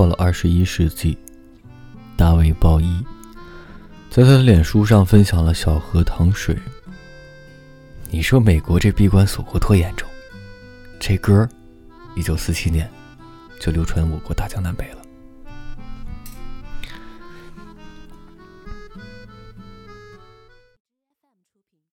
到了二十一世纪大卫鲍伊在他的脸书上分享了小河淌水。你说美国这闭关锁国多严重这歌一九四七年就流传我国大江南北了。